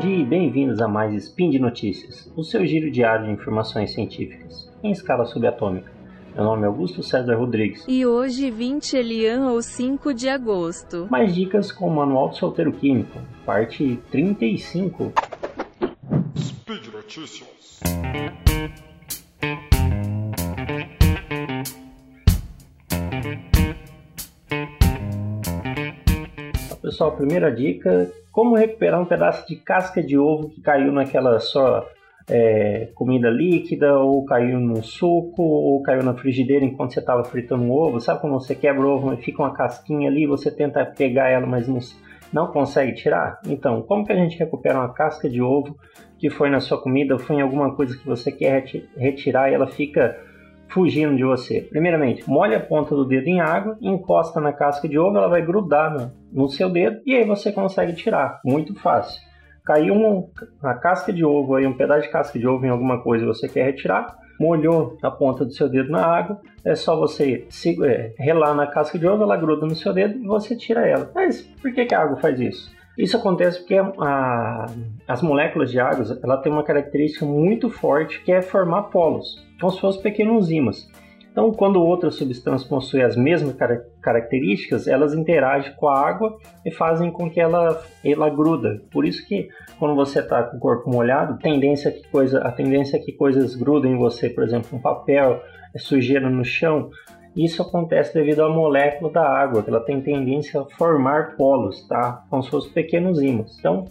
dia e bem-vindos a mais Spin de Notícias, o seu giro diário de informações científicas, em escala subatômica. Meu nome é Augusto César Rodrigues. E hoje, 20 Elian ou 5 de agosto. Mais dicas com o Manual do Solteiro Químico, parte 35. Speed Notícias. Pessoal, primeira dica: como recuperar um pedaço de casca de ovo que caiu naquela só é, comida líquida, ou caiu no suco, ou caiu na frigideira enquanto você estava fritando um ovo. Sabe quando você quebra o ovo e fica uma casquinha ali, você tenta pegar ela, mas não, não consegue tirar? Então, como que a gente recupera uma casca de ovo que foi na sua comida, ou foi em alguma coisa que você quer retirar e ela fica fugindo de você. Primeiramente, molhe a ponta do dedo em água, encosta na casca de ovo, ela vai grudar no, no seu dedo e aí você consegue tirar. Muito fácil. Caiu uma, uma casca de ovo aí, um pedaço de casca de ovo em alguma coisa e você quer retirar, molhou a ponta do seu dedo na água, é só você se, é, relar na casca de ovo, ela gruda no seu dedo e você tira ela. Mas por que, que a água faz isso? Isso acontece porque a, as moléculas de água ela tem uma característica muito forte que é formar polos, como se fossem pequenos ímãs. Então, quando outras substâncias possuem as mesmas car características, elas interagem com a água e fazem com que ela, ela gruda. Por isso que quando você está com o corpo molhado, tendência que coisa, a tendência é que coisas grudem em você, por exemplo, um papel, sujeira no chão, isso acontece devido à molécula da água, que ela tem tendência a formar polos, tá? Como se fossem pequenos ímãs. Então,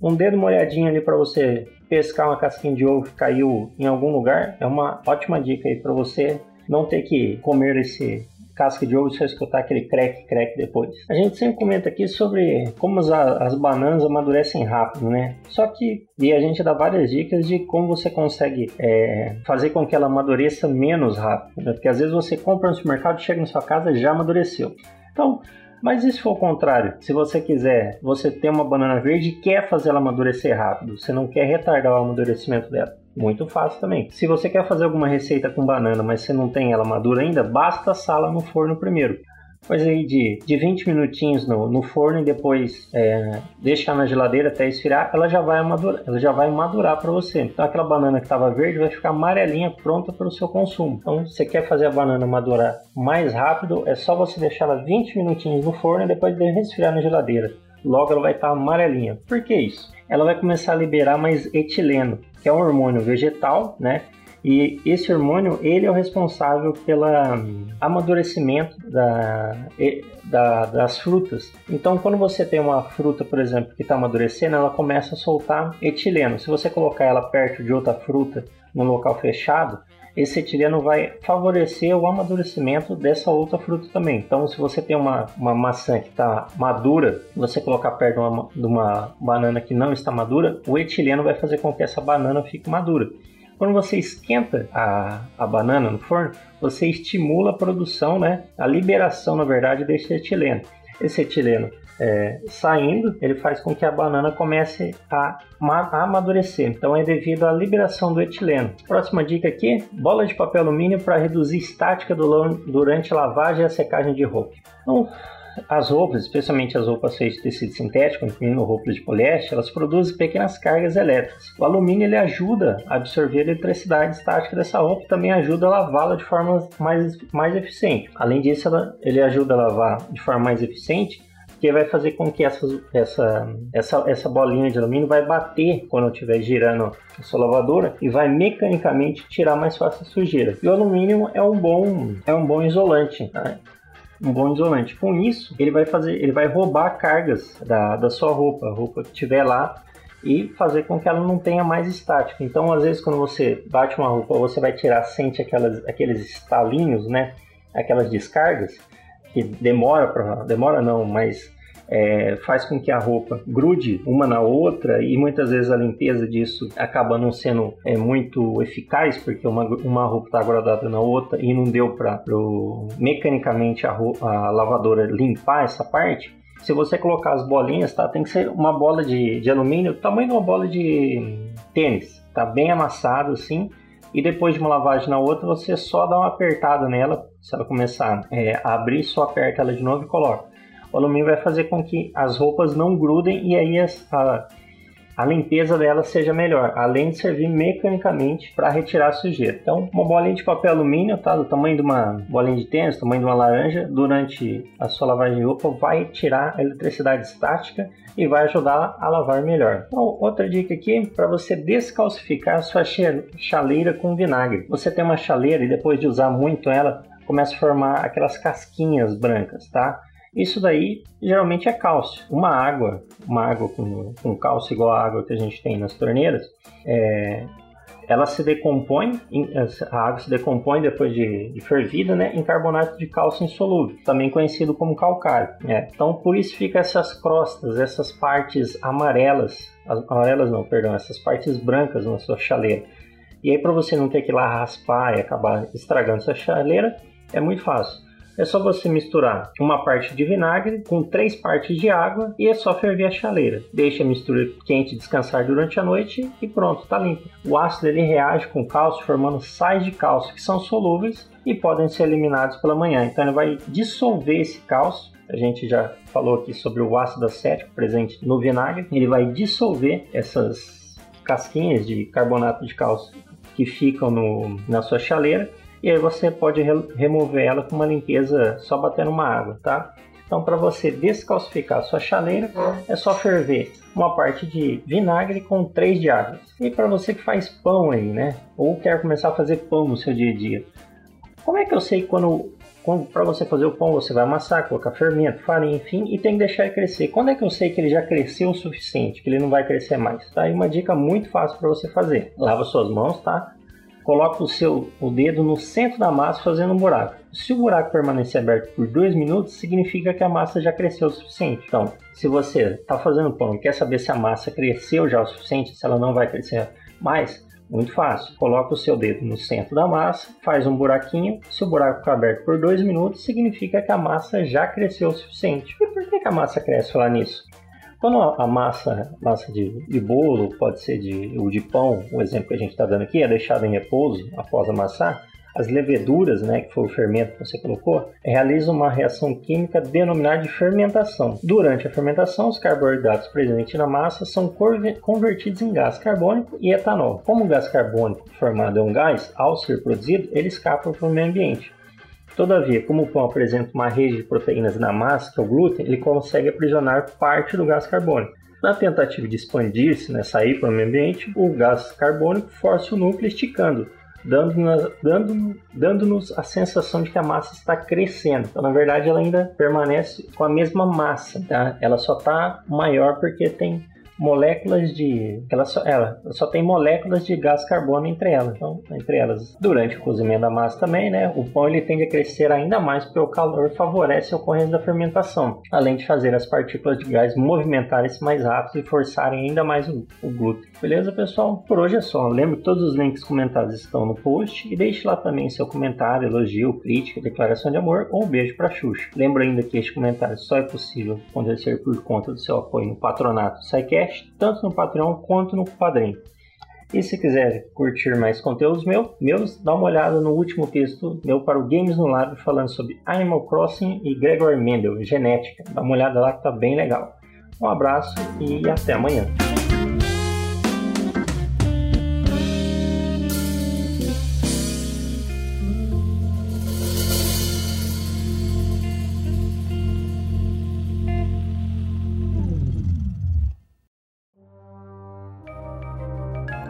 um dedo molhadinho ali para você pescar uma casquinha de ovo que caiu em algum lugar é uma ótima dica aí para você não ter que comer esse casca de ovo e só escutar aquele crack, crack depois. A gente sempre comenta aqui sobre como as, as bananas amadurecem rápido, né? Só que, e a gente dá várias dicas de como você consegue é, fazer com que ela amadureça menos rápido, né? Porque às vezes você compra no supermercado, chega na sua casa já amadureceu. Então, mas e se for o contrário? Se você quiser, você tem uma banana verde e quer fazer ela amadurecer rápido, você não quer retardar o amadurecimento dela. Muito fácil também. Se você quer fazer alguma receita com banana, mas você não tem ela madura ainda, basta assá-la no forno primeiro. Depois aí de, de 20 minutinhos no, no forno e depois é, deixar na geladeira até esfriar, ela já vai madurar, ela já vai madurar para você. Então aquela banana que estava verde vai ficar amarelinha pronta para o seu consumo. Então se você quer fazer a banana madurar mais rápido, é só você deixar ela 20 minutinhos no forno e depois de resfriar na geladeira. Logo ela vai estar tá amarelinha. Por que isso? Ela vai começar a liberar mais etileno, que é um hormônio vegetal, né? E esse hormônio, ele é o responsável pelo amadurecimento da, da, das frutas. Então, quando você tem uma fruta, por exemplo, que está amadurecendo, ela começa a soltar etileno. Se você colocar ela perto de outra fruta num local fechado, esse etileno vai favorecer o amadurecimento dessa outra fruta também. Então, se você tem uma, uma maçã que está madura, você colocar perto de uma, de uma banana que não está madura, o etileno vai fazer com que essa banana fique madura. Quando você esquenta a, a banana no forno, você estimula a produção, né, a liberação, na verdade, desse etileno. Esse etileno é, saindo, ele faz com que a banana comece a, amadurecer. Então é devido à liberação do etileno. Próxima dica aqui: bola de papel alumínio para reduzir estática do, durante lavagem e a secagem de roupa. Então, as roupas, especialmente as roupas feitas de tecido sintético, incluindo roupas de poliéster, elas produzem pequenas cargas elétricas. O alumínio ele ajuda a absorver a eletricidade estática dessa roupa e também ajuda a lavá-la de forma mais, mais eficiente. Além disso, ela, ele ajuda a lavar de forma mais eficiente que vai fazer com que essa, essa, essa, essa bolinha de alumínio vai bater quando estiver girando a sua lavadora e vai mecanicamente tirar mais fácil a sujeira. E o alumínio é um bom, é um bom isolante. Tá? Um bom isolante. Com isso, ele vai fazer, ele vai roubar cargas da, da sua roupa, a roupa que tiver lá e fazer com que ela não tenha mais estática. Então, às vezes, quando você bate uma roupa, você vai tirar, sente aquelas, aqueles estalinhos, né? Aquelas descargas que demora para demora não, mas é, faz com que a roupa grude uma na outra e muitas vezes a limpeza disso acaba não sendo é, muito eficaz porque uma, uma roupa está grudada na outra e não deu para mecanicamente a, roupa, a lavadora limpar essa parte. Se você colocar as bolinhas, tá? Tem que ser uma bola de, de alumínio, tamanho de uma bola de tênis, tá bem amassado assim e depois de uma lavagem na outra, você só dá uma apertada nela, se ela começar é, a abrir, só aperta ela de novo e coloca. O alumínio vai fazer com que as roupas não grudem e aí as, a, a limpeza dela seja melhor, além de servir mecanicamente para retirar a sujeira. Então, uma bolinha de papel alumínio, tá, do tamanho de uma bolinha de tênis, tamanho de uma laranja, durante a sua lavagem de roupa vai tirar a eletricidade estática e vai ajudar a lavar melhor. Então, outra dica aqui para você descalcificar sua chaleira com vinagre. Você tem uma chaleira e depois de usar muito ela, começa a formar aquelas casquinhas brancas, tá? Isso daí geralmente é cálcio. Uma água, uma água com, com cálcio igual a água que a gente tem nas torneiras, é, ela se decompõe, a água se decompõe depois de, de, fervida, né, em carbonato de cálcio insolúvel, também conhecido como calcário. Né? Então, por isso fica essas crostas, essas partes amarelas, amarelas não, perdão, essas partes brancas na sua chaleira. E aí, para você não ter que ir lá raspar e acabar estragando sua chaleira, é muito fácil. É só você misturar uma parte de vinagre com três partes de água e é só ferver a chaleira. Deixa a mistura quente descansar durante a noite e pronto, está limpo. O ácido ele reage com cálcio formando sais de cálcio que são solúveis e podem ser eliminados pela manhã. Então ele vai dissolver esse cálcio a gente já falou aqui sobre o ácido acético presente no vinagre. Ele vai dissolver essas casquinhas de carbonato de cálcio que ficam no, na sua chaleira e aí você pode re remover ela com uma limpeza só batendo uma água, tá? Então, para você descalcificar a sua chaleira, é só ferver uma parte de vinagre com três de água. E para você que faz pão aí, né? Ou quer começar a fazer pão no seu dia a dia, como é que eu sei quando, quando para você fazer o pão você vai amassar, colocar fermento, farinha, enfim, e tem que deixar ele crescer? Quando é que eu sei que ele já cresceu o suficiente, que ele não vai crescer mais? Tá aí uma dica muito fácil para você fazer. Lava suas mãos, tá? Coloca o seu o dedo no centro da massa fazendo um buraco. Se o buraco permanecer aberto por 2 minutos, significa que a massa já cresceu o suficiente. Então, se você está fazendo pão e quer saber se a massa cresceu já o suficiente, se ela não vai crescer mais, muito fácil. Coloca o seu dedo no centro da massa, faz um buraquinho. Se o buraco ficar aberto por 2 minutos, significa que a massa já cresceu o suficiente. E por que a massa cresce lá nisso? Quando a massa, massa de, de bolo, pode ser de, ou de pão, o exemplo que a gente está dando aqui, é deixada em repouso após amassar, as leveduras, né, que foi o fermento que você colocou, realizam uma reação química denominada de fermentação. Durante a fermentação, os carboidratos presentes na massa são convertidos em gás carbônico e etanol. Como o gás carbônico formado é um gás, ao ser produzido, ele escapa para o meio ambiente. Todavia, como o pão apresenta uma rede de proteínas na massa, que é o glúten, ele consegue aprisionar parte do gás carbônico. Na tentativa de expandir-se, né, sair para o meio ambiente, o gás carbônico força o núcleo esticando, dando-nos dando, dando a sensação de que a massa está crescendo. Então, na verdade, ela ainda permanece com a mesma massa, tá? Ela só está maior porque tem moléculas de. Ela só, ela só tem moléculas de gás carbono entre elas. Então, entre elas, durante o cozimento da massa também, né? O pão ele tende a crescer ainda mais porque o calor favorece a ocorrência da fermentação, além de fazer as partículas de gás movimentarem-se mais rápido e forçarem ainda mais o, o glúten. Beleza, pessoal? Por hoje é só. Lembre que todos os links comentados estão no post e deixe lá também seu comentário, elogio, crítica, declaração de amor ou um beijo para Xuxa. Lembra ainda que este comentário só é possível acontecer por conta do seu apoio no patronato SciCast tanto no Patreon quanto no Padrim. E se quiser curtir mais conteúdos meu, meus, dá uma olhada no último texto meu para o Games no Lab falando sobre Animal Crossing e Gregor Mendel, genética. Dá uma olhada lá que tá bem legal. Um abraço e até amanhã.